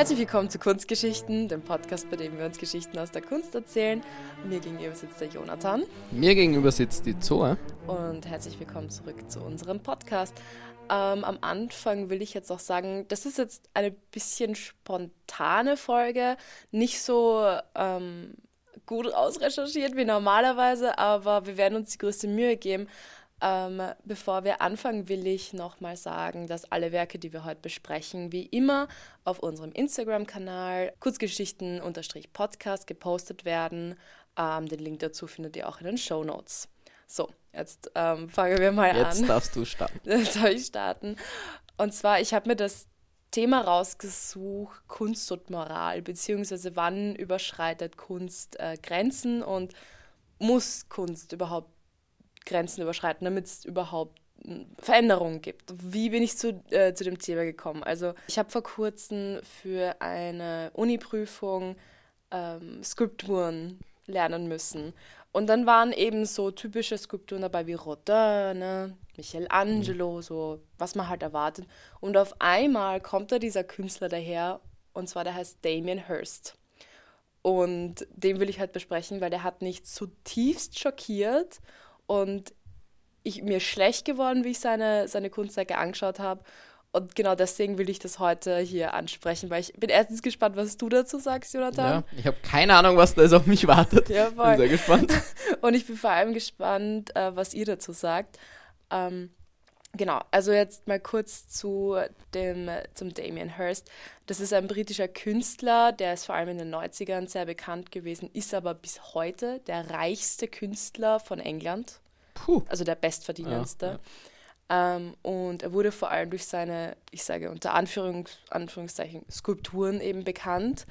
Herzlich willkommen zu Kunstgeschichten, dem Podcast, bei dem wir uns Geschichten aus der Kunst erzählen. Mir gegenüber sitzt der Jonathan. Mir gegenüber sitzt die Zoe. Und herzlich willkommen zurück zu unserem Podcast. Ähm, am Anfang will ich jetzt auch sagen, das ist jetzt eine bisschen spontane Folge, nicht so ähm, gut ausrecherchiert wie normalerweise, aber wir werden uns die größte Mühe geben. Ähm, bevor wir anfangen, will ich nochmal sagen, dass alle Werke, die wir heute besprechen, wie immer auf unserem Instagram-Kanal Kurzgeschichten-Podcast gepostet werden. Ähm, den Link dazu findet ihr auch in den Show Notes. So, jetzt ähm, fangen wir mal Jetzt an. Jetzt darfst du starten. Jetzt soll ich starten. Und zwar, ich habe mir das Thema rausgesucht, Kunst und Moral, beziehungsweise wann überschreitet Kunst äh, Grenzen und muss Kunst überhaupt Grenzen überschreiten, damit es überhaupt hm, Veränderungen gibt. Wie bin ich zu, äh, zu dem Thema gekommen? Also ich habe vor kurzem für eine Uni-Prüfung ähm, Skulpturen lernen müssen. Und dann waren eben so typische Skulpturen dabei wie Rodin, ne? Michelangelo, mhm. so was man halt erwartet. Und auf einmal kommt da dieser Künstler daher, und zwar der heißt Damien Hirst. Und den will ich halt besprechen, weil der hat mich zutiefst schockiert und ich, mir schlecht geworden, wie ich seine, seine Kunstwerke angeschaut habe. Und genau deswegen will ich das heute hier ansprechen, weil ich bin erstens gespannt, was du dazu sagst, Jonathan. Ja, ich habe keine Ahnung, was da jetzt auf mich wartet. Ja, voll. Bin sehr gespannt. Und ich bin vor allem gespannt, äh, was ihr dazu sagt. Ähm, genau, also jetzt mal kurz zu dem, zum Damien Hirst. Das ist ein britischer Künstler, der ist vor allem in den 90ern sehr bekannt gewesen, ist aber bis heute der reichste Künstler von England. Puh. Also der bestverdienendste. Ja, ja. Ähm, und er wurde vor allem durch seine, ich sage unter Anführungs Anführungszeichen, Skulpturen eben bekannt,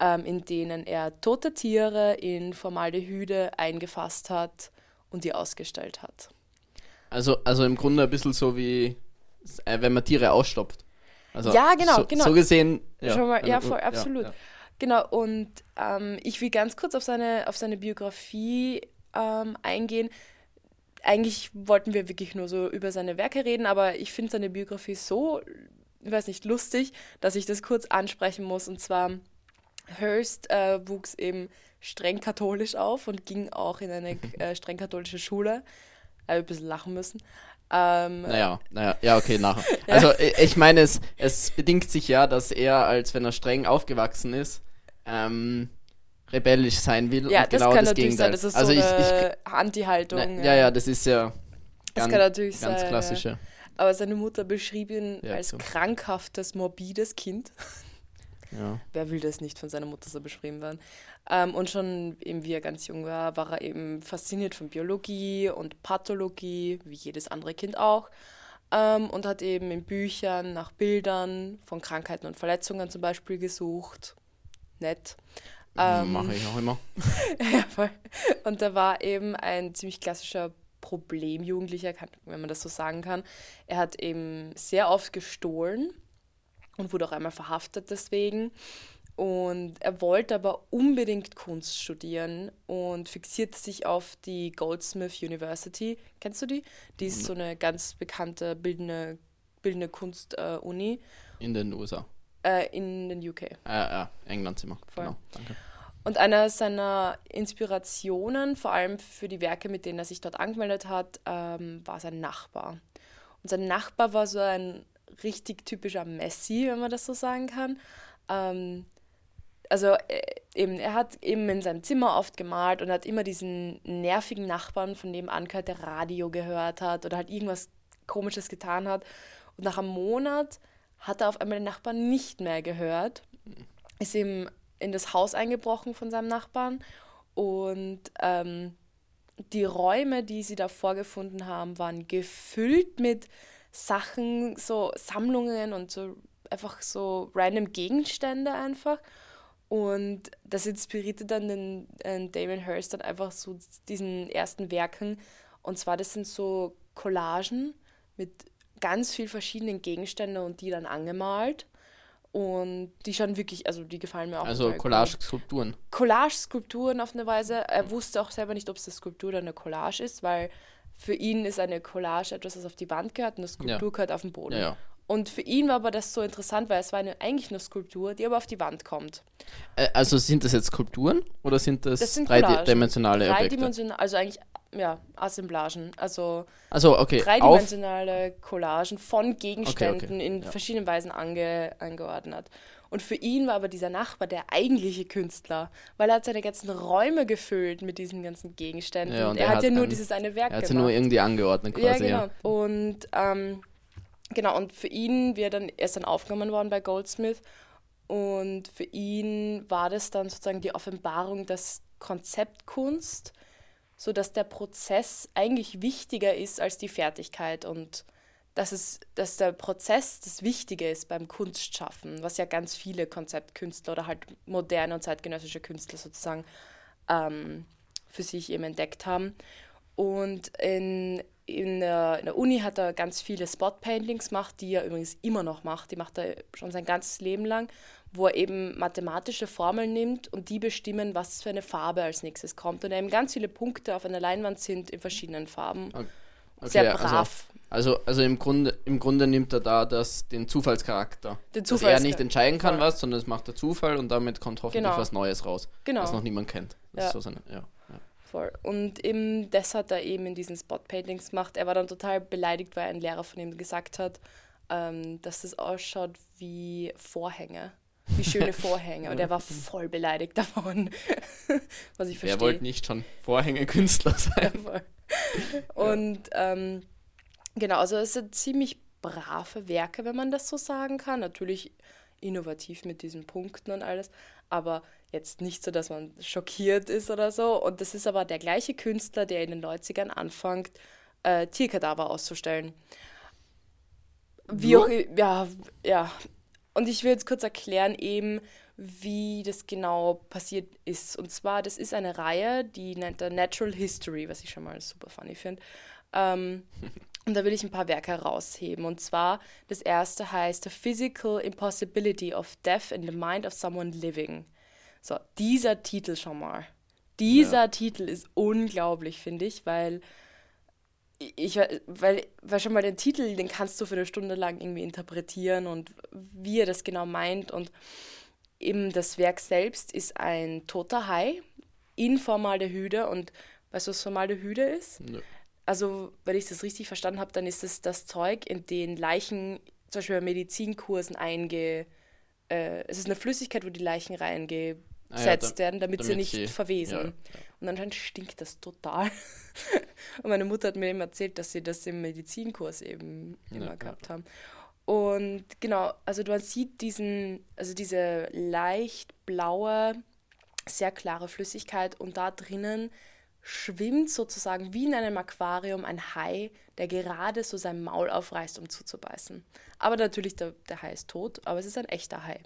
ähm, in denen er tote Tiere in Formaldehyde eingefasst hat und die ausgestellt hat. Also, also im Grunde ein bisschen so wie, äh, wenn man Tiere ausstopft. Also ja, genau, so, genau. So gesehen. Ja, Schon mal, ja voll, absolut. Ja, genau, und ähm, ich will ganz kurz auf seine, auf seine Biografie ähm, eingehen eigentlich wollten wir wirklich nur so über seine Werke reden, aber ich finde seine Biografie so, ich weiß nicht, lustig, dass ich das kurz ansprechen muss. Und zwar, Hearst äh, wuchs eben streng katholisch auf und ging auch in eine äh, streng katholische Schule. Da ein bisschen lachen müssen. Ähm, naja, naja, ja, okay, nachher. ja. Also, ich meine, es, es bedingt sich ja, dass er, als wenn er streng aufgewachsen ist, ähm, rebellisch sein will. Ja, das genau kann das natürlich Gegenteil. sein. Das ist also so eine Anti-Haltung. Ja, ja, das ist ja das ganz, kann natürlich ganz sein, klassische. Ja. Aber seine Mutter beschrieb ihn ja, als so. krankhaftes, morbides Kind. Ja. Wer will das nicht von seiner Mutter so beschrieben werden? Ähm, und schon eben, wie er ganz jung war, war er eben fasziniert von Biologie und Pathologie, wie jedes andere Kind auch. Ähm, und hat eben in Büchern nach Bildern von Krankheiten und Verletzungen zum Beispiel gesucht. Nett. Ähm, Mache ich auch immer. ja, voll. Und da war eben ein ziemlich klassischer Problemjugendlicher, wenn man das so sagen kann. Er hat eben sehr oft gestohlen und wurde auch einmal verhaftet deswegen. Und er wollte aber unbedingt Kunst studieren und fixierte sich auf die Goldsmith University. Kennst du die? Die ist so eine ganz bekannte bildende, bildende Kunst-Uni. Äh, In den USA. Äh, in den UK. Äh, ja, Englandzimmer. Voll. Genau, danke. Und einer seiner Inspirationen, vor allem für die Werke, mit denen er sich dort angemeldet hat, ähm, war sein Nachbar. Und sein Nachbar war so ein richtig typischer Messi, wenn man das so sagen kann. Ähm, also äh, eben, er hat eben in seinem Zimmer oft gemalt und hat immer diesen nervigen Nachbarn, von dem angehört, der Radio gehört hat oder halt irgendwas Komisches getan hat. Und nach einem Monat hat er auf einmal den Nachbarn nicht mehr gehört, ist ihm in das Haus eingebrochen von seinem Nachbarn und ähm, die Räume, die sie da vorgefunden haben, waren gefüllt mit Sachen, so Sammlungen und so einfach so random Gegenstände einfach. Und das inspirierte dann den, den Damon Hirst dann einfach so diesen ersten Werken. Und zwar, das sind so Collagen mit ganz viel verschiedenen Gegenstände und die dann angemalt. Und die schauen wirklich, also die gefallen mir auch. Also Collage-Skulpturen. Collage-Skulpturen auf eine Weise. Er wusste auch selber nicht, ob es eine Skulptur oder eine Collage ist, weil für ihn ist eine Collage etwas, das auf die Wand gehört und eine Skulptur ja. gehört auf den Boden. Ja. Und für ihn war aber das so interessant, weil es war eine, eigentlich eine Skulptur, die aber auf die Wand kommt. Also sind das jetzt Skulpturen oder sind das, das sind dreidimensionale Objekte? Dreidimensionale, also eigentlich ja, Assemblagen. Also, also okay, dreidimensionale Collagen von Gegenständen okay, okay. in ja. verschiedenen Weisen ange, angeordnet. Und für ihn war aber dieser Nachbar der eigentliche Künstler, weil er hat seine ganzen Räume gefüllt mit diesen ganzen Gegenständen. Ja, und er, er, hat ja nur ein, dieses eine Werk Er hat sie nur irgendwie angeordnet quasi. Ja, genau. Ja. Und ähm, genau, und für ihn, wie er dann, er ist dann aufgenommen worden bei Goldsmith und für ihn war das dann sozusagen die Offenbarung, dass Konzeptkunst, so dass der Prozess eigentlich wichtiger ist als die Fertigkeit und dass, es, dass der Prozess das Wichtige ist beim Kunstschaffen, was ja ganz viele Konzeptkünstler oder halt moderne und zeitgenössische Künstler sozusagen ähm, für sich eben entdeckt haben. Und in, in, der, in der Uni hat er ganz viele Spot-Paintings gemacht, die er übrigens immer noch macht. Die macht er schon sein ganzes Leben lang, wo er eben mathematische Formeln nimmt und die bestimmen, was für eine Farbe als nächstes kommt. Und eben ganz viele Punkte auf einer Leinwand sind in verschiedenen Farben. Okay. Sehr brav. Also also, also im, Grunde, im Grunde nimmt er da das, den Zufallscharakter. Den Zufalls dass er nicht entscheiden kann, was, sondern es macht der Zufall und damit kommt hoffentlich genau. was Neues raus. Genau. Was noch niemand kennt. Das ja. So seine, ja. Und eben das hat er eben in diesen Spot-Paintings gemacht. Er war dann total beleidigt, weil ein Lehrer von ihm gesagt hat, ähm, dass das ausschaut wie Vorhänge wie schöne Vorhänge. Und er war voll beleidigt davon, was ich verstehe. Er wollte nicht schon Vorhänge-Künstler sein. Ja, und ähm, Genau, also es sind ziemlich brave Werke, wenn man das so sagen kann. Natürlich innovativ mit diesen Punkten und alles, aber jetzt nicht so, dass man schockiert ist oder so. Und das ist aber der gleiche Künstler, der in den 90ern anfängt, äh, Tierkadaver auszustellen. Wie auch, ja, ja. Und ich will jetzt kurz erklären eben, wie das genau passiert ist. Und zwar, das ist eine Reihe, die nennt er Natural History, was ich schon mal super funny finde. Ähm, Und da will ich ein paar Werke herausheben. Und zwar, das erste heißt The Physical Impossibility of Death in the Mind of Someone Living. So, dieser Titel schon mal. Dieser ja. Titel ist unglaublich, finde ich, weil ich, weil, weil schon mal den Titel, den kannst du für eine Stunde lang irgendwie interpretieren und wie er das genau meint. Und eben das Werk selbst ist ein toter Hai in Formaldehyde. Und weißt du, was Formaldehyde ist? Nö also wenn ich das richtig verstanden habe, dann ist es das Zeug, in den Leichen, zum Beispiel bei Medizinkursen einge... Äh, es ist eine Flüssigkeit, wo die Leichen reingesetzt ah, ja, da, werden, damit, damit, sie nicht sie, verwesen. Ja, ja. Und anscheinend stinkt das total. und meine Mutter hat mir eben erzählt, dass sie das im Medizinkurs eben immer gehabt haben. Und genau, also man sieht diesen, also diese leicht blaue, sehr klare Flüssigkeit und da drinnen schwimmt sozusagen wie in einem Aquarium ein Hai, der gerade so sein Maul aufreißt, um zuzubeißen. Aber natürlich, der, der Hai ist tot, aber es ist ein echter Hai.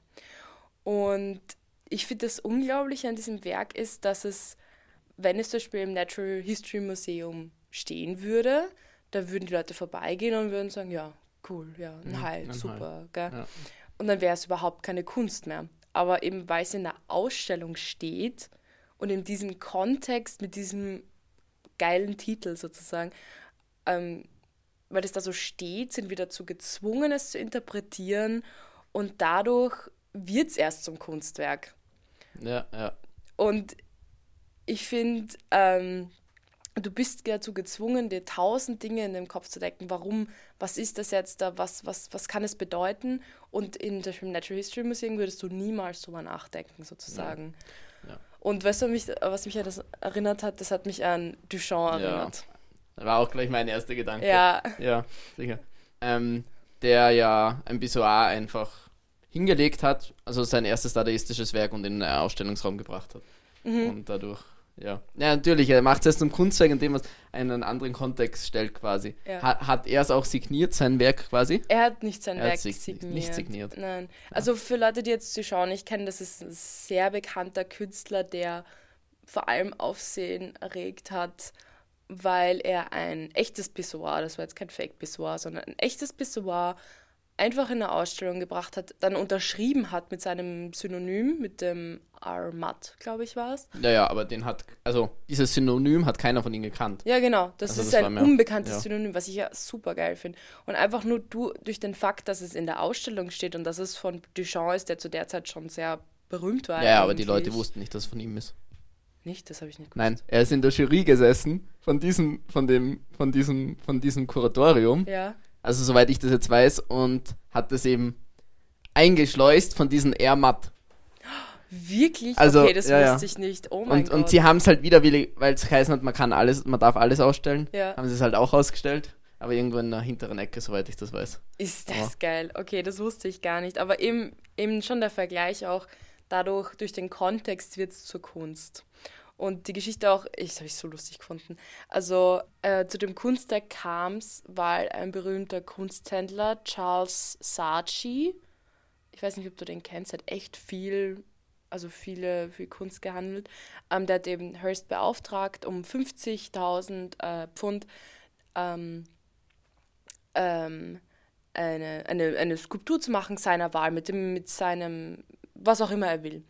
Und ich finde das Unglaubliche an diesem Werk ist, dass es, wenn es zum Beispiel im Natural History Museum stehen würde, da würden die Leute vorbeigehen und würden sagen, ja, cool, ja, ein mhm, Hai, ein super. Hai. Ja. Und dann wäre es überhaupt keine Kunst mehr. Aber eben weil es in der Ausstellung steht, und in diesem Kontext, mit diesem geilen Titel sozusagen, ähm, weil es da so steht, sind wir dazu gezwungen, es zu interpretieren und dadurch wird es erst zum Kunstwerk. Ja, ja. Und ich finde, ähm, du bist dazu gezwungen, dir tausend Dinge in dem Kopf zu decken. Warum, was ist das jetzt da, was, was, was kann es bedeuten? Und in dem Natural History Museum würdest du niemals drüber nachdenken, sozusagen. Ja. Und weißt du, mich, was mich an das erinnert hat? Das hat mich an Duchamp erinnert. Ja. War auch gleich mein erster Gedanke. Ja. Ja, sicher. Ähm, der ja ein Pissoir einfach hingelegt hat, also sein erstes dadaistisches Werk und in den Ausstellungsraum gebracht hat. Mhm. Und dadurch ja. ja, natürlich, er macht es erst zum Kunstwerk, indem er es in einen anderen Kontext stellt quasi. Ja. Hat, hat er es auch signiert, sein Werk quasi? Er hat nicht sein er Werk sig signiert. Nicht signiert. Nein. Also für Leute, die jetzt zuschauen, ich kenne, das ist ein sehr bekannter Künstler, der vor allem Aufsehen erregt hat, weil er ein echtes Pissoir, das war jetzt kein Fake-Pissoir, sondern ein echtes Pissoir einfach in eine Ausstellung gebracht hat, dann unterschrieben hat mit seinem Synonym, mit dem Armat, glaube ich, war es. Ja, ja, aber den hat, also dieses Synonym hat keiner von ihnen gekannt. Ja, genau. Das Also ist das ein mir- unbekanntes ja. Synonym, was ich ja super geil finde. Und einfach nur du, durch den Fakt, dass es in der Ausstellung steht und dass es von Duchamp ist, der zu der Zeit schon sehr berühmt war. Ja, ja, aber die. Leute wussten nicht, dass es von ihm ist. Nicht, das habe ich nicht gewusst. Nein, er ist in der Jury gesessen von diesem, von dem, von diesem, von diesem Kuratorium. Ja. Also soweit ich das jetzt weiß und hat das eben eingeschleust von diesen Airmat. Wirklich? Also, okay, das ja, wusste ich nicht. Oh mein Und, Gott. und sie haben es halt widerwillig, weil es geheißen hat, man kann alles, man darf alles ausstellen, Ja. haben sie es halt auch ausgestellt. Aber irgendwo in der hinteren Ecke, soweit ich das weiß. Ist das Ja. geil. Okay, das wusste ich gar nicht. Aber eben, eben schon der Vergleich auch, dadurch, durch den Kontext wird es zur Kunst. Und die Geschichte auch, ich habe ich so lustig gefunden. Also äh, zu dem Kunstwerk kam es, weil ein berühmter Kunsthändler, Charles Saatchi, ich weiß nicht, ob du den kennst, hat echt viel, also viele, viel Kunst gehandelt. Ähm, der hat eben Hearst beauftragt, um 50.000 äh, Pfund ähm, ähm, eine, eine, eine Skulptur zu machen seiner Wahl, mit, dem, mit seinem, was auch immer er will.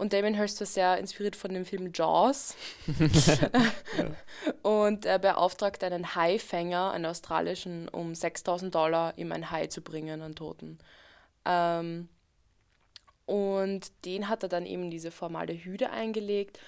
Und Damien Hirst war sehr inspiriert von dem Film Jaws. Und er beauftragt einen Haifänger, einen australischen, um 6000 Dollar, ihm ein Hai zu bringen, einen Toten. Ähm, und den hat er dann eben diese Formaldehyde eingelegt.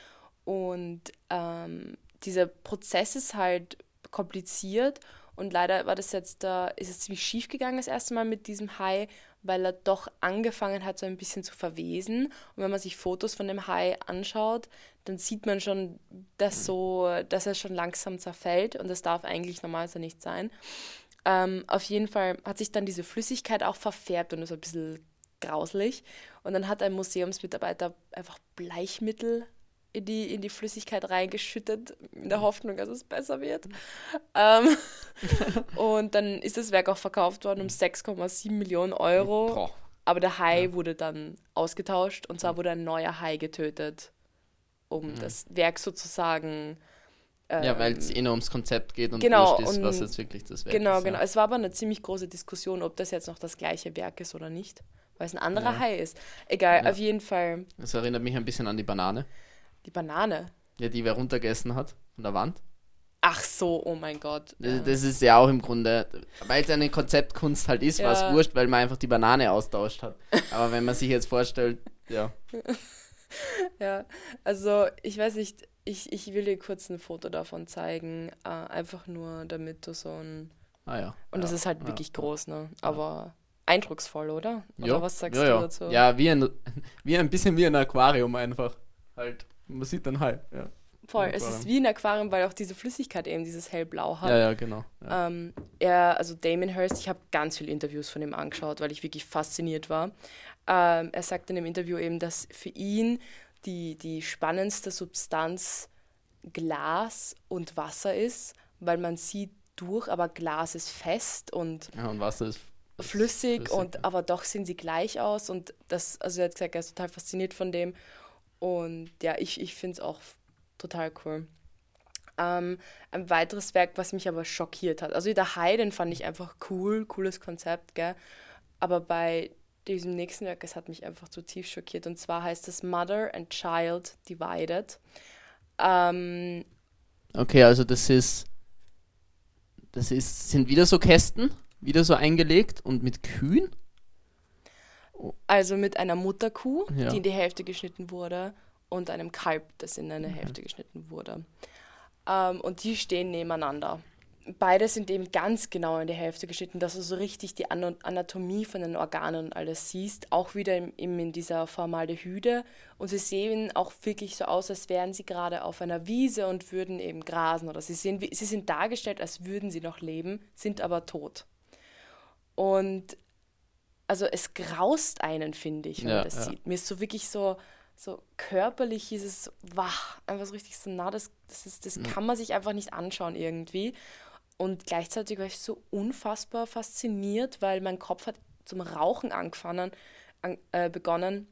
Und ähm, dieser Prozess ist halt kompliziert. Und leider war das jetzt da, ist es ziemlich schief gegangen das erste Mal mit diesem Hai, weil er doch angefangen hat, so ein bisschen zu verwesen. Und wenn man sich Fotos von dem Hai anschaut, dann sieht man schon, dass, so, dass er schon langsam zerfällt. Und das darf eigentlich normalerweise nicht sein. Ähm, auf jeden Fall hat sich dann diese Flüssigkeit auch verfärbt und ist ein bisschen grauslich. Und dann hat ein Museumsmitarbeiter einfach Bleichmittel in die, in die Flüssigkeit reingeschüttet, in der Hoffnung, dass es besser wird. Ähm, und dann ist das Werk auch verkauft worden um 6,7 Millionen Euro. Boah. Aber der Hai wurde dann ausgetauscht und zwar wurde ein neuer Hai getötet, um Mhm. das Werk sozusagen. Ja, ähm, weil es eh nur ums Konzept geht und genau, ist, und- was jetzt wirklich das Werk Genau, ist. genau. Ja. Es war aber eine ziemlich große Diskussion, ob das jetzt noch das gleiche Werk ist oder nicht, weil es ein anderer Ja. Hai ist. Egal, Ja. auf jeden Fall Das erinnert mich ein bisschen an die Banane, die Banane. ja, die wer runtergegessen hat von der Wand. Ach so, oh mein Gott. Das, Ja. das ist ja auch im Grunde, weil es eine Konzeptkunst halt ist, war Ja. es wurscht, weil man einfach die Banane austauscht hat. Aber wenn man sich jetzt vorstellt, ja. Ja, also ich weiß nicht, ich, ich will dir kurz ein Foto davon zeigen, äh, einfach nur damit du so ein... Ah ja. Und das ja. ist halt wirklich groß, ne? Aber eindrucksvoll, oder? Oder Ja, was sagst ja, du ja. dazu? Ja, wie ein, wie ein bisschen wie ein Aquarium einfach. Halt. Man sieht dann halt, ja. Voll, es ist wie ein Aquarium, weil auch diese Flüssigkeit eben dieses hellblau hat. Ja, ja, genau. Ja. Ähm, er, also Damien Hirst, ich habe ganz viele Interviews von ihm angeschaut, weil ich wirklich fasziniert war. Ähm, er sagt in dem Interview eben, dass für ihn die, die spannendste Substanz Glas und Wasser ist, weil man sieht durch, aber Glas ist fest und ja, und Wasser ist ist flüssig, flüssig, und ja. aber doch sehen sie gleich aus und das, also er hat gesagt, er ist total fasziniert von dem und ja, ich, ich finde es auch total cool. Ähm, ein weiteres Werk, was mich aber schockiert hat, also der Hai, den fand ich einfach cool, cooles Konzept, gell, aber bei diesem nächsten Werk, es hat mich einfach zutiefst schockiert und zwar heißt es Mother and Child Divided. Ähm, Okay, also das ist. Das ist. Sind wieder so Kästen, wieder so eingelegt und mit Kühen? Also mit einer Mutterkuh, Ja. die in die Hälfte geschnitten wurde, und einem Kalb, das in eine Hälfte geschnitten wurde. Ähm, und die stehen nebeneinander. Beide sind eben ganz genau in die Hälfte geschnitten, dass du so richtig die Ana- Anatomie von den Organen und alles siehst. Auch wieder im, im, in dieser Formaldehyde. Und sie sehen auch wirklich so aus, als wären sie gerade auf einer Wiese und würden eben grasen. Oder sie, sehen, sie sind dargestellt, als würden sie noch leben, sind aber tot. Und also es graust einen, finde ich, wenn Ja, man das ja. sieht. Mir ist so wirklich so, so körperlich ist es wach, einfach so richtig so nah, das, das, ist, das kann man sich einfach nicht anschauen irgendwie. Und gleichzeitig war ich so unfassbar fasziniert, weil mein Kopf hat zum Rauchen angefangen, an, äh, begonnen,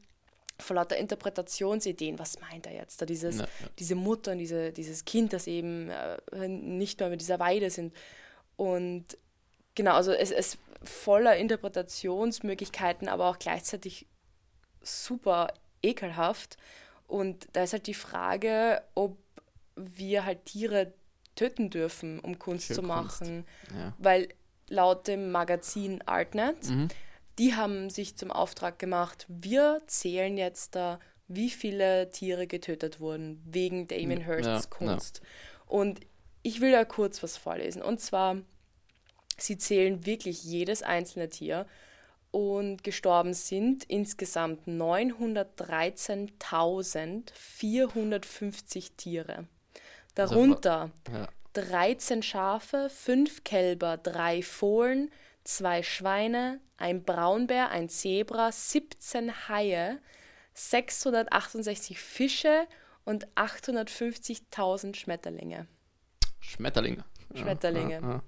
vor lauter Interpretationsideen. Was meint er jetzt? Da dieses, ja. diese Mutter und diese, dieses Kind, das eben äh, nicht mehr mit dieser Weide sind. Und genau, also es ist voller Interpretationsmöglichkeiten, aber auch gleichzeitig super ekelhaft. Und da ist halt die Frage, ob wir halt Tiere töten dürfen, um Kunst Für zu machen. Ja. Weil laut dem Magazin Artnet, mhm. die haben sich zum Auftrag gemacht, wir zählen jetzt da, wie viele Tiere getötet wurden wegen Damien Hirsts ja, Kunst. Ja. Und ich will da kurz was vorlesen. Und zwar, sie zählen wirklich jedes einzelne Tier und gestorben sind insgesamt 913.450 Tiere. Also Darunter also, ja. 13 Schafe, 5 Kälber, 3 Fohlen, 2 Schweine, ein Braunbär, ein Zebra, 17 Haie, 668 Fische und 850.000 Schmetterlinge. Schmetterlinge. Schmetterlinge. Ja, ja,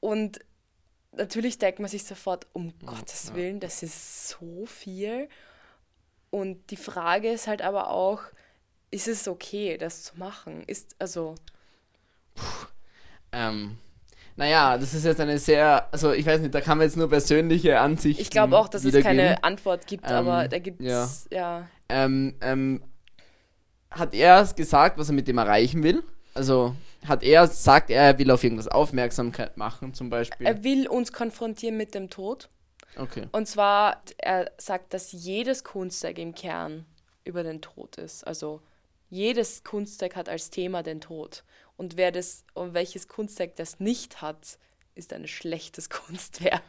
und natürlich denkt man sich sofort, um ja, Gottes Willen, das ist so viel. Und die Frage ist halt aber auch, ist es okay, das zu machen? Ist, also. Puh, ähm, naja, das ist jetzt eine sehr, also ich weiß nicht, da kann man jetzt nur persönliche Ansichten. Ich glaube auch, dass es keine Antwort gibt, ähm, aber da gibt es, ja. ja. Ähm, ähm, hat er gesagt, was er mit dem erreichen will? Also hat er, sagt er, er will auf irgendwas Aufmerksamkeit machen, zum Beispiel? Er will uns konfrontieren mit dem Tod. Okay. Und zwar, er sagt, dass jedes Kunstwerk im Kern über den Tod ist. Also jedes Kunstwerk hat als Thema den Tod. Und wer das, und welches Kunstwerk das nicht hat, ist ein schlechtes Kunstwerk.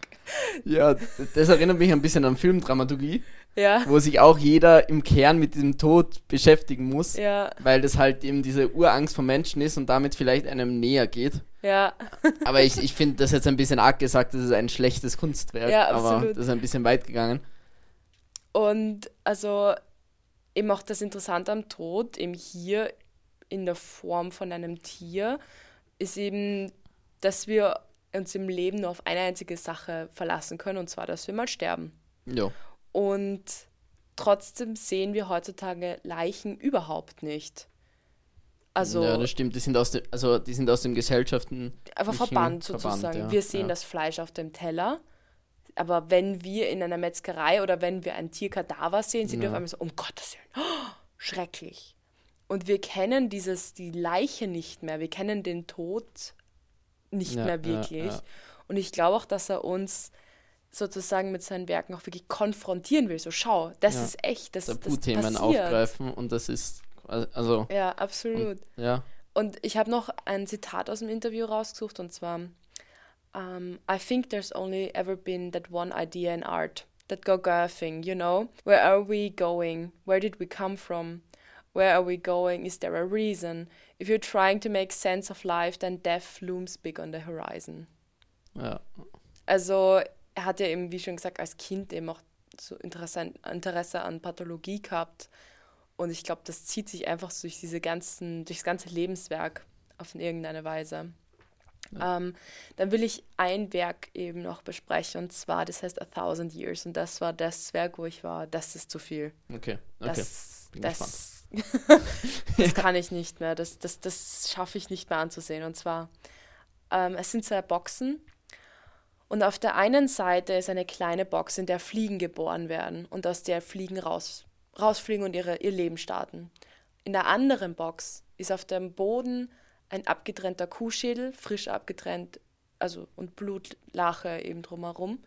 Ja, das erinnert mich ein bisschen an Filmdramaturgie ja. wo sich auch jeder im Kern mit dem Tod beschäftigen muss, ja. weil das halt eben diese Urangst vom Menschen ist und damit vielleicht einem näher geht. Ja. aber ich, ich finde das jetzt ein bisschen arg gesagt, das ist ein schlechtes Kunstwerk, ja, aber das ist ein bisschen weit gegangen. Und also eben auch das Interessante am Tod, eben hier in der Form von einem Tier, ist eben, dass wir uns im Leben nur auf eine einzige Sache verlassen können, und zwar, dass wir mal sterben. Ja. Und trotzdem sehen wir heutzutage Leichen überhaupt nicht. Also, ja, das stimmt. Die sind aus, dem, also die sind aus den Gesellschaften. Einfach verbannt sozusagen. Verbannt, ja. Wir sehen ja. das Fleisch auf dem Teller. Aber wenn wir in einer Metzgerei oder wenn wir ein Tierkadaver sehen, sind ja. wir auf einmal so, um Gottes Willen, oh, schrecklich. Und wir kennen dieses, die Leiche nicht mehr. Wir kennen den Tod nicht ja, mehr wirklich. Und ich glaube auch, dass er uns sozusagen mit seinen Werken auch wirklich konfrontieren will. So, schau, das ja. ist echt, das, Tabu-Themen aufgreifen und das ist, also... Ja, absolut. Und, ja. Und ich habe noch ein Zitat aus dem Interview rausgesucht und zwar um, I think there's only ever been that one idea in art, that Gauguin thing, you know? Where are we going? Where did we come from? Where are we going? Is there a reason? If you're trying to make sense of life, then death looms big on the horizon. Ja. Also er hat ja eben, wie schon gesagt, als Kind eben auch so Interesse, Interesse an Pathologie gehabt. Und ich glaube, das zieht sich einfach durch diese ganzen, durchs ganze Lebenswerk auf irgendeine Weise. Ja. Ähm, dann will ich ein Werk eben noch besprechen und zwar, das heißt A Thousand Years und das war das Werk, wo ich war, das ist zu viel. Okay, okay. Das, Bin das, das kann ich nicht mehr, das, das, das schaffe ich nicht mehr anzusehen. Und zwar, ähm, es sind zwei Boxen und auf der einen Seite ist eine kleine Box, in der Fliegen geboren werden und aus der Fliegen raus, rausfliegen und ihre, ihr Leben starten. In der anderen Box ist auf dem Boden ein abgetrennter Kuhschädel, frisch abgetrennt, also und Blutlache eben drumherum.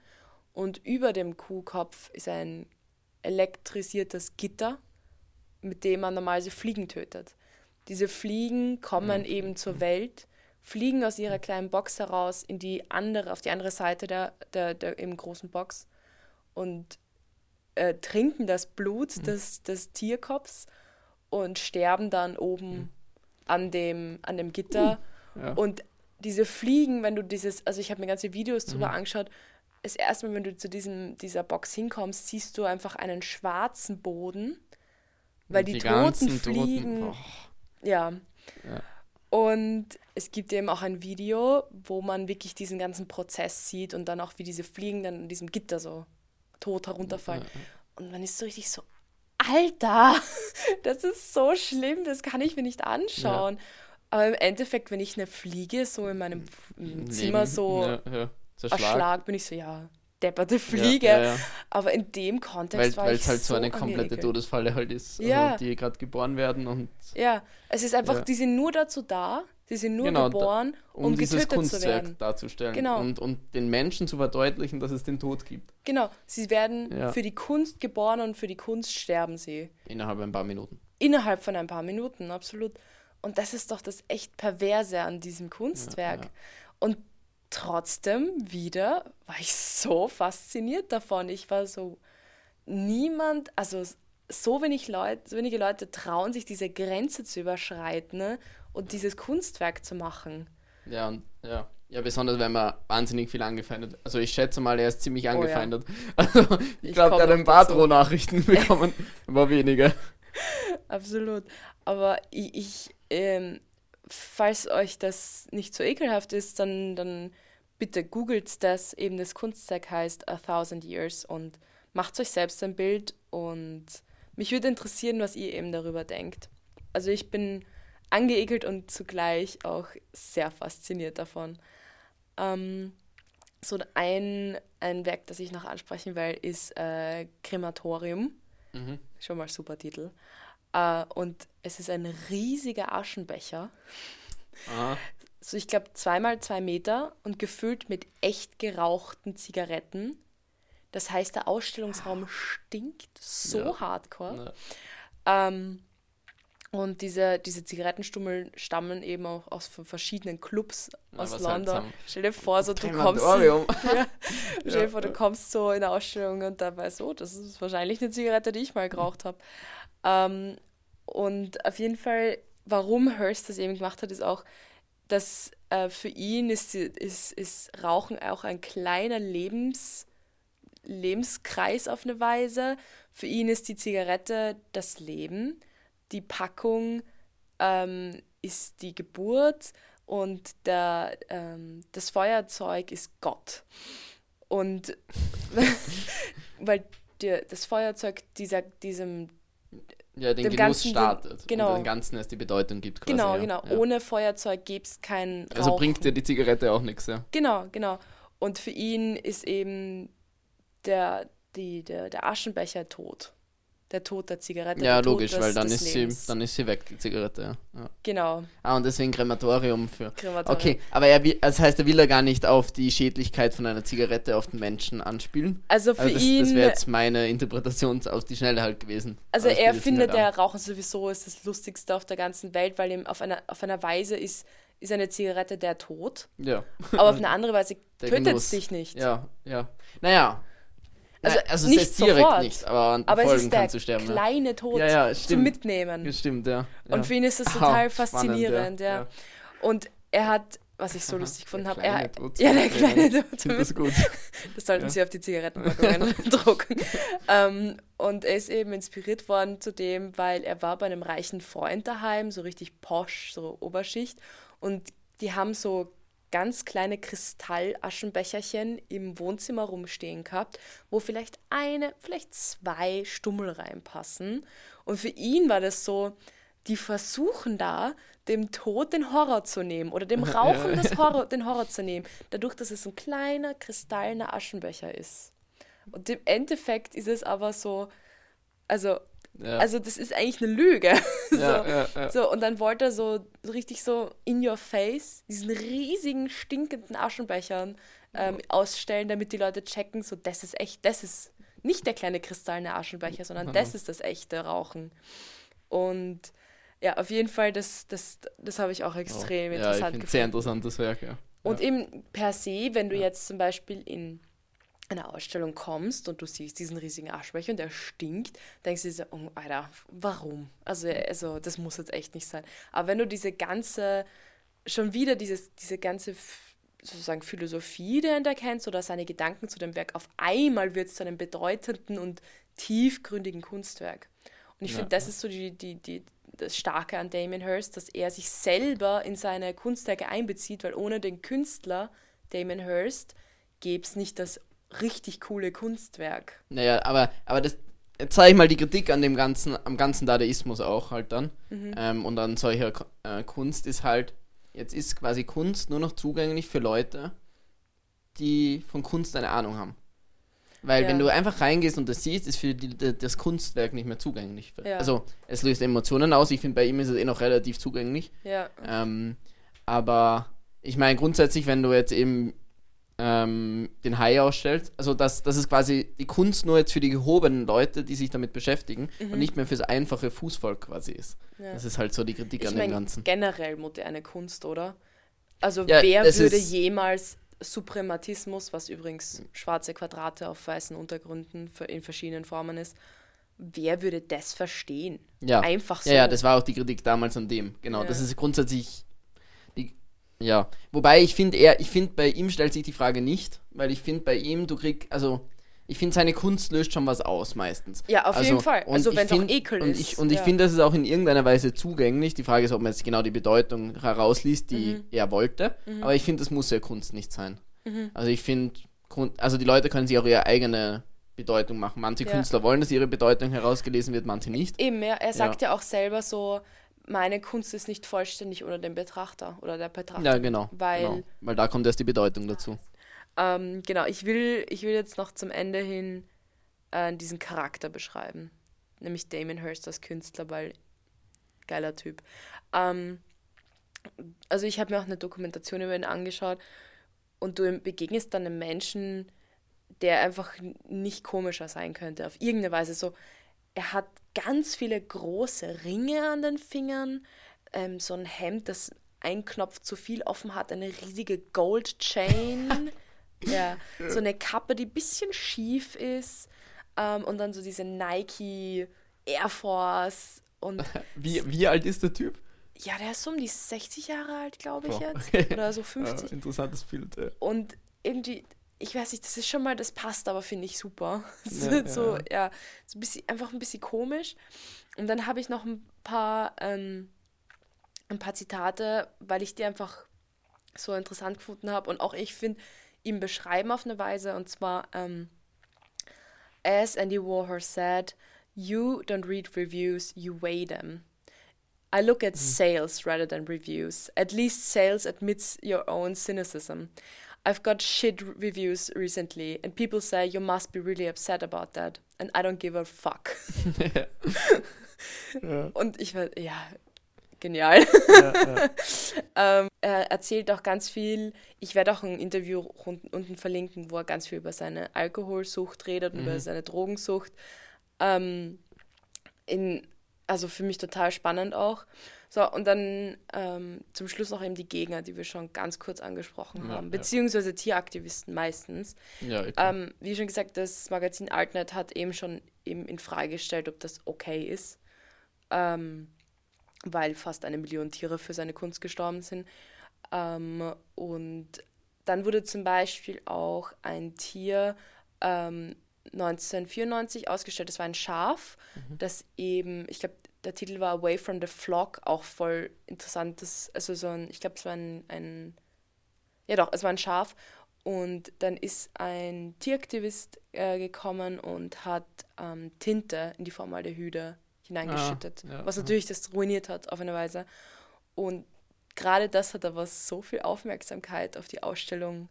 Und über dem Kuhkopf ist ein elektrisiertes Gitter, mit dem man normalerweise Fliegen tötet. Diese Fliegen kommen mhm. eben zur Welt fliegen aus ihrer kleinen Box heraus in die andere, auf die andere Seite der, der, der im großen Box und äh, trinken das Blut mhm. des, des Tierkopfs und sterben dann oben mhm. an, dem, an dem Gitter. Uh, ja. Und diese Fliegen, wenn du dieses, also ich habe mir ganze Videos drüber mhm. angeschaut, das erste Mal, wenn du zu diesem, dieser Box hinkommst, siehst du einfach einen schwarzen Boden, weil die, die toten Fliegen. Toten, ja. ja. Und es gibt eben auch ein Video, wo man wirklich diesen ganzen Prozess sieht und dann auch, wie diese Fliegen dann in diesem Gitter so tot herunterfallen. Und man ist so richtig so, Alter, das ist so schlimm, das kann ich mir nicht anschauen. Ja. Aber im Endeffekt, wenn ich eine Fliege so in meinem Zimmer Leben. so Ja, erschlag, bin ich so, ja, depperte Fliege. Ja, ja, ja. Aber in dem Kontext Weil war es halt so eine komplette angeekelt. Todesfalle halt ist, also die gerade geboren werden und Ja, es ist einfach, die sind nur dazu da, die sind nur Genau, da- geboren, um, um, dieses getötet zu Kunstwerk werden. darzustellen Genau. und, und den Menschen zu verdeutlichen, dass es den Tod gibt. Genau, sie werden für die Kunst geboren und für die Kunst sterben sie. Innerhalb ein paar Minuten. Innerhalb von ein paar Minuten, absolut. Und das ist doch das echt Perverse an diesem Kunstwerk. Und trotzdem wieder war ich so fasziniert davon. Ich war so, niemand, also so wenig Leute, so wenige Leute trauen sich diese Grenze zu überschreiten ne? und dieses Kunstwerk zu machen. Ja, und ja. Ja, besonders wenn man wahnsinnig viel angefeindet. Also ich schätze mal, er ist ziemlich Oh ja. angefeindet. Also ich Ich glaube, der hat ein paar. Drohnachrichten bekommen, aber weniger. Absolut. Aber ich, ich ähm, falls euch das nicht so ekelhaft ist, dann, dann bitte googelt das. Eben das Kunstwerk heißt A Thousand Years und macht euch selbst ein Bild. Und mich würde interessieren, was ihr eben darüber denkt. Also ich bin angeekelt und zugleich auch sehr fasziniert davon. Ähm, so ein, ein Werk, das ich noch ansprechen will, ist äh, Krematorium. Mhm. Schon mal super Titel. Äh, und es ist ein riesiger Aschenbecher. Aha. So, ich glaube, zweimal zwei Meter und gefüllt mit echt gerauchten Zigaretten. Das heißt, der Ausstellungsraum stinkt so Ja. hardcore. Ja. Ähm, und diese, diese Zigarettenstummel stammen eben auch aus von verschiedenen Clubs Na, aus London. seltsam. Stell dir vor, so, du kommst, ja, stell dir Ja. vor, du kommst so in der Ausstellung und dabei so, das ist wahrscheinlich eine Zigarette, die ich mal geraucht habe. Ähm, und auf jeden Fall, warum Hearst das eben gemacht hat, ist auch, dass äh, für ihn ist, ist, ist Rauchen auch ein kleiner Lebens, Lebenskreis auf eine Weise. Für ihn ist die Zigarette das Leben, die Packung ähm, ist die Geburt und der, ähm, das Feuerzeug ist Gott. Und weil dir das Feuerzeug dieser, diesem Ja, den Dem Genuss Ganzen startet. genau. Und dem Ganzen erst die Bedeutung gibt quasi. Genau, ja. genau. Ja. Ohne Feuerzeug gäbe es kein Rauchen. Also bringt dir die Zigarette auch nichts, ja. Genau, genau. Und für ihn ist eben der, die, der, der Aschenbecher tot. Der Tod der Zigarette. Ja, Tod logisch, des, weil dann ist, sie, Lebens. dann ist sie weg, die Zigarette, ja. Genau, Ah, und deswegen Krematorium für. Krematorium. Okay, aber er will, das heißt, er will ja gar nicht auf die Schädlichkeit von einer Zigarette auf den Menschen anspielen. Also für Also das, ihn, das wäre jetzt meine Interpretation auf die Schnelle halt gewesen. also Aber er findet, der Rauchen sowieso ist das Lustigste auf der ganzen Welt, weil ihm auf einer, auf einer Weise ist, ist eine Zigarette der Tod, Ja. aber auf eine andere Weise tötet es dich nicht. Ja, ja. Naja. Also Nein, also nicht es ist direkt sofort, nicht, aber Aber es Folgen ist der kannst du sterben. ja. kleine Tod Ja, ja, zum stimmt. Mitnehmen. Ja, Stimmt, ja. Und für ihn ist das Aha, total spannend, faszinierend, ja. ja. Und er hat, was ich so Aha, lustig gefunden habe, er ja der kleine Tod, das gut. das sollten sie auf die Zigarettenpackungen drucken. ähm, und er ist eben inspiriert worden zu dem, weil er war bei einem reichen Freund daheim, so richtig posch, so Oberschicht, und die haben so ganz kleine Kristallaschenbecherchen im Wohnzimmer rumstehen gehabt, wo vielleicht eine, vielleicht zwei Stummel reinpassen. Und für ihn war das so, die versuchen da, dem Tod den Horror zu nehmen oder dem Rauchen Ja. Horror, den Horror zu nehmen, dadurch, dass es ein kleiner kristallener Aschenbecher ist. Und im Endeffekt ist es aber so, also, Ja. also das ist eigentlich eine Lüge. so. ja, ja, ja. So, und dann wollte er so, richtig so in your face diesen riesigen, stinkenden Aschenbechern ähm, ausstellen, damit die Leute checken, so, das ist echt, das ist nicht der kleine kristallene Aschenbecher, sondern Mhm. das ist das echte Rauchen. Und ja, auf jeden Fall, das, das, das habe ich auch extrem ja, ich interessant finde sehr gefunden. interessantes Werk, ja. Und ja. eben per se, wenn du jetzt zum Beispiel in eine Ausstellung kommst und du siehst diesen riesigen Aschbecher und der stinkt, denkst du dir so, oh, Alter, warum? Also, also, das muss jetzt echt nicht sein. Aber wenn du diese ganze, schon wieder dieses, diese ganze sozusagen Philosophie dahinter kennst oder seine Gedanken zu dem Werk, auf einmal wird es zu einem bedeutenden und tiefgründigen Kunstwerk. Und ich Ja. finde, das ist so die, die, die, das Starke an Damien Hirst, dass er sich selber in seine Kunstwerke einbezieht, weil ohne den Künstler Damien Hirst gäbe es nicht das richtig coole Kunstwerk. Naja, aber, aber das, jetzt sage ich mal die Kritik an dem ganzen, am ganzen Dadaismus auch halt dann. Mhm. Ähm, und an solcher äh, Kunst ist halt, jetzt ist quasi Kunst nur noch zugänglich für Leute, die von Kunst eine Ahnung haben. Weil Ja. wenn du einfach reingehst und das siehst, ist für die, die, das Kunstwerk nicht mehr zugänglich. Ja. Also es löst Emotionen aus. Ich finde, bei ihm ist es eh noch relativ zugänglich. Ja. Ähm, aber ich meine grundsätzlich, wenn du jetzt eben ähm, den Hai ausstellst, also dass das ist quasi die Kunst nur jetzt für die gehobenen Leute, die sich damit beschäftigen und nicht mehr fürs einfache Fußvolk quasi ist. Mhm. Ja. Das ist halt so die Kritik Ich an dem Ganzen. generell moderne Kunst, oder? Also Ja, wer würde jemals Suprematismus, was übrigens schwarze Quadrate auf weißen Untergründen in verschiedenen Formen ist, wer würde das verstehen? Ja. Einfach so. Ja, ja, das war auch die Kritik damals an dem. Genau, Ja. das ist grundsätzlich ja. Wobei ich finde er, ich finde bei ihm stellt sich die Frage nicht, weil ich finde bei ihm, du kriegst, also ich finde seine Kunst löst schon was aus meistens. Ja, auf jeden Fall. und Also ich wenn's auch Ekel und ist, Ich, und ich ja. finde, das ist auch in irgendeiner Weise zugänglich. Die Frage ist, ob man jetzt genau die Bedeutung herausliest, die Mhm. er wollte. Aber ich finde, das muss ja Kunst nicht sein. Also ich finde, also die Leute können sich auch ihre eigene Bedeutung machen. Manche Ja. Künstler wollen, dass ihre Bedeutung herausgelesen wird, manche nicht. Eben, ja, er sagt ja. auch selber so, meine Kunst ist nicht vollständig ohne den Betrachter oder der Betrachter. Ja, genau. Weil, genau. Weil da kommt erst die Bedeutung dazu. Ähm, genau, ich will, ich will jetzt noch zum Ende hin äh, diesen Charakter beschreiben. Nämlich Damon Hirst als Künstler, weil geiler Typ. Ähm, also ich habe mir auch eine Dokumentation über ihn angeschaut und du begegnest dann einem Menschen, der einfach nicht komischer sein könnte, auf irgendeine Weise. So, er hat ganz viele große Ringe an den Fingern, ähm, so ein Hemd, das ein Knopf zu viel offen hat, eine riesige Gold Chain, ja, so eine Kappe, die ein bisschen schief ist ähm, und dann so diese Nike Air Force und Wie, wie alt ist der Typ? ja, der ist so um die 60 Jahre alt, glaube ich Boah, jetzt, oder so 50 Ja, interessantes Bild. Ja. und irgendwie, ich weiß nicht, das ist schon mal, das passt aber, finde ich super. So, Ja, so, ja. ja, so ein bisschen, einfach ein bisschen komisch. Und dann habe ich noch ein paar, ähm, ein paar Zitate, weil ich die einfach so interessant gefunden habe und auch ich finde, ihn beschreiben auf eine Weise und zwar, ähm, as Andy Warhol said, you don't read reviews, you weigh them. I look at sales rather than reviews. At least sales admits your own cynicism. I've got shit reviews recently, and people say you must be really upset about that. And I don't give a fuck. Und ich war, ja, genial. ähm, er erzählt auch ganz viel. Ich werde auch ein Interview unten, unten verlinken, wo er ganz viel über seine Alkoholsucht redet und über seine Drogensucht. Ähm, in, also für mich total spannend auch. So, und dann ähm, zum Schluss noch eben die Gegner, die wir schon ganz kurz angesprochen Ja, haben, ja. beziehungsweise Tieraktivisten meistens. Ja, ich- Ähm, wie schon gesagt, das Magazin Altnet hat eben schon eben in Frage gestellt, ob das okay ist, ähm, weil fast eine Million Tiere für seine Kunst gestorben sind. Ähm, und dann wurde zum Beispiel auch ein Tier ähm, 1994 ausgestellt, das war ein Schaf, das eben, ich glaube, der Titel war Away from the Flock, auch voll interessantes, also so ein, ich glaube, es war ein, ein ja doch, es war ein Schaf. Und dann ist ein Tieraktivist äh, gekommen und hat ähm, Tinte in die Formaldehyde hineingeschüttet, Ah, ja, was ja. natürlich das ruiniert hat auf eine Weise. Und gerade das hat aber so viel Aufmerksamkeit auf die Ausstellung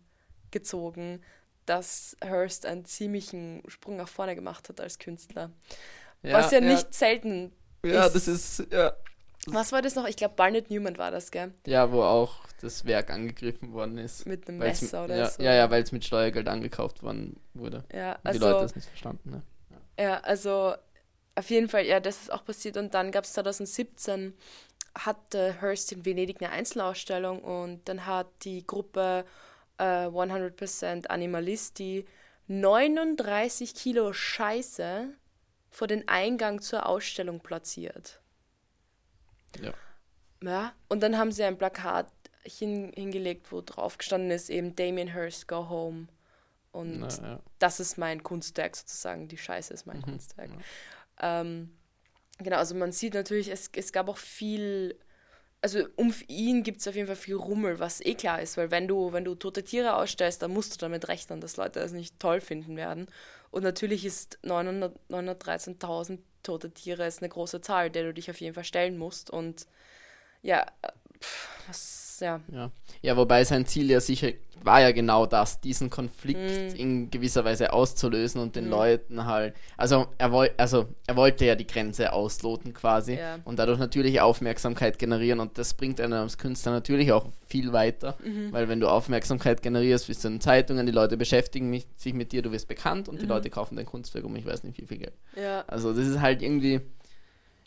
gezogen, dass Hearst einen ziemlichen Sprung nach vorne gemacht hat als Künstler. was ja, nicht selten Ja, ist- das ist, ja. Was war das noch? Ich glaube, Barnett Newman war das, gell? Ja, wo auch das Werk angegriffen worden ist. Mit einem Messer oder ja, so. Ja, ja, weil es mit Steuergeld angekauft worden wurde. Ja, also, die Leute das nicht verstanden, ne? Ja, also auf jeden Fall, ja, das ist auch passiert. Und dann gab es 2017, hatte Hearst in Venedig eine Einzelausstellung und dann hat die Gruppe äh, 100% Animalisti 39 Kilo Scheiße vor den Eingang zur Ausstellung platziert. Ja. Ja, und dann haben sie ein Plakat hin, hingelegt, wo drauf gestanden ist, eben Damien Hirst, go home. Und Na, ja. das ist mein Kunstwerk sozusagen, die Scheiße ist mein Mhm, Kunstwerk. Ähm, genau, also man sieht natürlich, es, es gab auch viel also um ihn gibt es auf jeden Fall viel Rummel, was eh klar ist, weil wenn du, wenn du tote Tiere ausstellst, dann musst du damit rechnen, dass Leute das nicht toll finden werden. Und natürlich ist 913.000 tote Tiere ist eine große Zahl, der du dich auf jeden Fall stellen musst. Und ja, pff, was, ja. ja. Ja, wobei sein Ziel ja sicher war ja genau das, diesen Konflikt mm. in gewisser Weise auszulösen und den mm. Leuten halt, also er, woll, also er wollte ja die Grenze ausloten quasi ja. und dadurch natürlich Aufmerksamkeit generieren und das bringt einen als Künstler natürlich auch viel weiter, mhm. weil wenn du Aufmerksamkeit generierst, bist du in Zeitungen, die Leute beschäftigen mich, sich mit dir, du wirst bekannt und mhm. die Leute kaufen dein Kunstwerk um ich weiß nicht wie viel Geld. Ja. Also das ist halt irgendwie,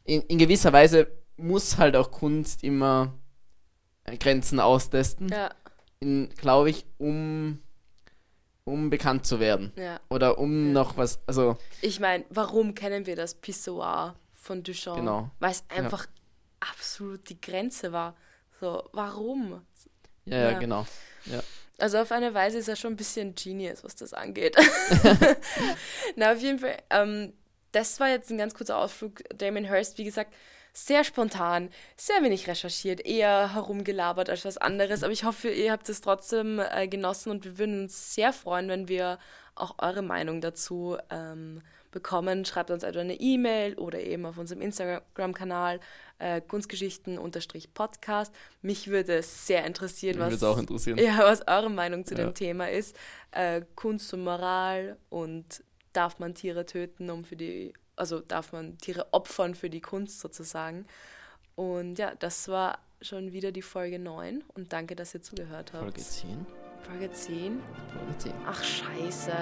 in, in gewisser Weise muss halt auch Kunst immer Grenzen austesten. Ja. Glaube ich, um, um bekannt zu werden. Ja. Oder um ja. noch was. Also. Ich meine, warum kennen wir das Pissoir von Duchamp? Genau. Weil es einfach ja. absolut die Grenze war. So, warum? Ja, ja, genau. Ja. Also auf eine Weise ist er schon ein bisschen Genius, was das angeht. Na, auf jeden Fall, ähm, das war jetzt ein ganz kurzer Ausflug. Damon Hirst, wie gesagt, sehr spontan, sehr wenig recherchiert, eher herumgelabert als was anderes. Aber ich hoffe, ihr habt es trotzdem äh, genossen und wir würden uns sehr freuen, wenn wir auch eure Meinung dazu ähm, bekommen. Schreibt uns also eine E-Mail oder eben auf unserem Instagram-Kanal äh, Kunstgeschichten-Podcast. Mich würde es sehr interessieren, was, auch interessieren. Ja, was eure Meinung zu ja. dem Thema ist. Äh, Kunst und Moral und darf man Tiere töten, um für die also darf man Tiere opfern für die Kunst sozusagen. Und ja, das war schon wieder die Folge 9 und danke, dass ihr zugehört habt. Folge 10. Folge 10? Folge 10. Ach, scheiße.